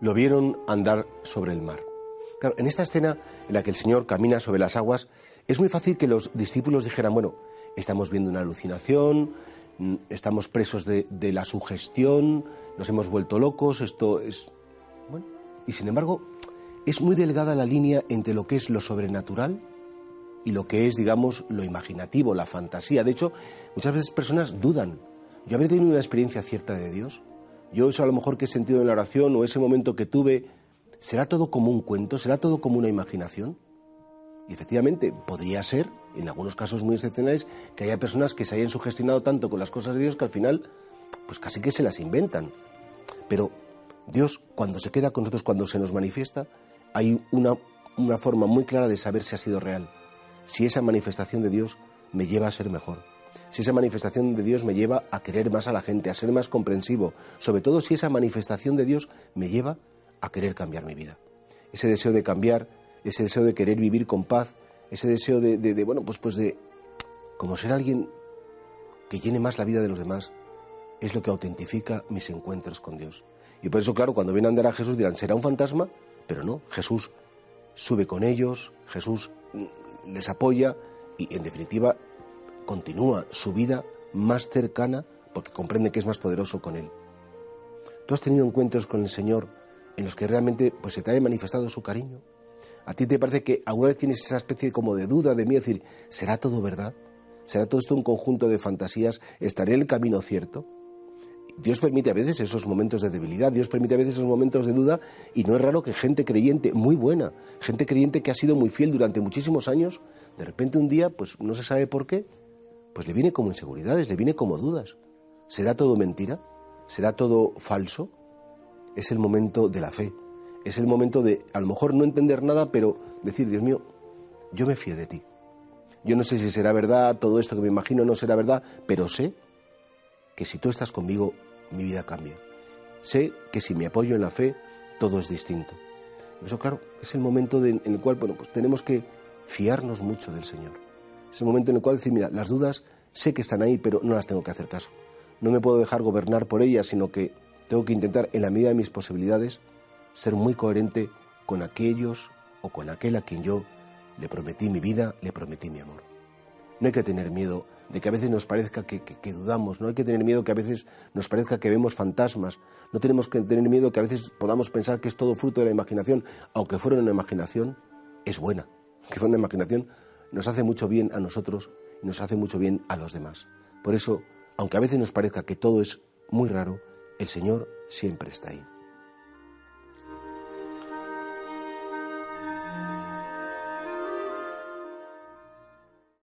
lo vieron andar sobre el mar. Claro, en esta escena en la que el Señor camina sobre las aguas, es muy fácil que los discípulos dijeran, bueno, estamos viendo una alucinación, mm, estamos presos de, de la sugestión, nos hemos vuelto locos, esto es... Bueno, y sin embargo, es muy delgada la línea entre lo que es lo sobrenatural y lo que es, digamos, lo imaginativo, la fantasía. De hecho, muchas veces personas dudan. Yo habré tenido una experiencia cierta de Dios. Yo eso a lo mejor que he sentido en la oración o ese momento que tuve, ¿será todo como un cuento? ¿Será todo como una imaginación? Y efectivamente, podría ser, en algunos casos muy excepcionales, que haya personas que se hayan sugestionado tanto con las cosas de Dios que al final, pues casi que se las inventan. Pero Dios, cuando se queda con nosotros, cuando se nos manifiesta, hay una, una forma muy clara de saber si ha sido real. Si esa manifestación de Dios me lleva a ser mejor si esa manifestación de Dios me lleva a querer más a la gente, a ser más comprensivo, sobre todo si esa manifestación de Dios me lleva a querer cambiar mi vida. Ese deseo de cambiar, ese deseo de querer vivir con paz, ese deseo de, de, bueno, pues, pues de como ser alguien que llene más la vida de los demás, es lo que autentifica mis encuentros con Dios. Y por eso, claro, cuando viene a andar a Jesús dirán, ¿será un fantasma? Pero no, Jesús sube con ellos, Jesús mm, les apoya y, en definitiva, continúa su vida más cercana porque comprende que es más poderoso con Él. ¿Tú has tenido encuentros con el Señor en los que realmente pues, se te ha manifestado su cariño? ¿A ti te parece que alguna vez tienes esa especie como de duda, de miedo, decir, ¿será todo verdad? ¿Será todo esto un conjunto de fantasías? ¿Estaré en el camino cierto? Dios permite a veces esos momentos de debilidad, Dios permite a veces esos momentos de duda y no es raro que gente creyente muy buena, gente creyente que ha sido muy fiel durante muchísimos años, de repente un día, pues no se sabe por qué, pues le viene como inseguridades, le viene como dudas. ¿Será todo mentira? ¿Será todo falso? Es el momento de la fe. Es el momento de, a lo mejor, no entender nada, pero decir, Dios mío, yo me fío de ti. Yo no sé si será verdad, todo esto que me imagino no será verdad, pero sé que si tú estás conmigo, mi vida cambia. Sé que si me apoyo en la fe, todo es distinto. Eso, claro, es el momento en el cual, bueno, pues tenemos que fiarnos mucho del Señor. Es el momento en el cual decir, mira, las dudas sé que están ahí, pero no las tengo que hacer caso. No me puedo dejar gobernar por ellas, sino que tengo que intentar, en la medida de mis posibilidades, ser muy coherente con aquellos o con aquel a quien yo le prometí mi vida, le prometí mi amor. No hay que tener miedo de que a veces nos parezca que, dudamos, no hay que tener miedo que a veces nos parezca que vemos fantasmas, no tenemos que tener miedo que a veces podamos pensar que es todo fruto de la imaginación, aunque fuera una imaginación, es buena, que fuera una imaginación nos hace mucho bien a nosotros y nos hace mucho bien a los demás. Por eso, aunque a veces nos parezca que todo es muy raro, el Señor siempre está ahí.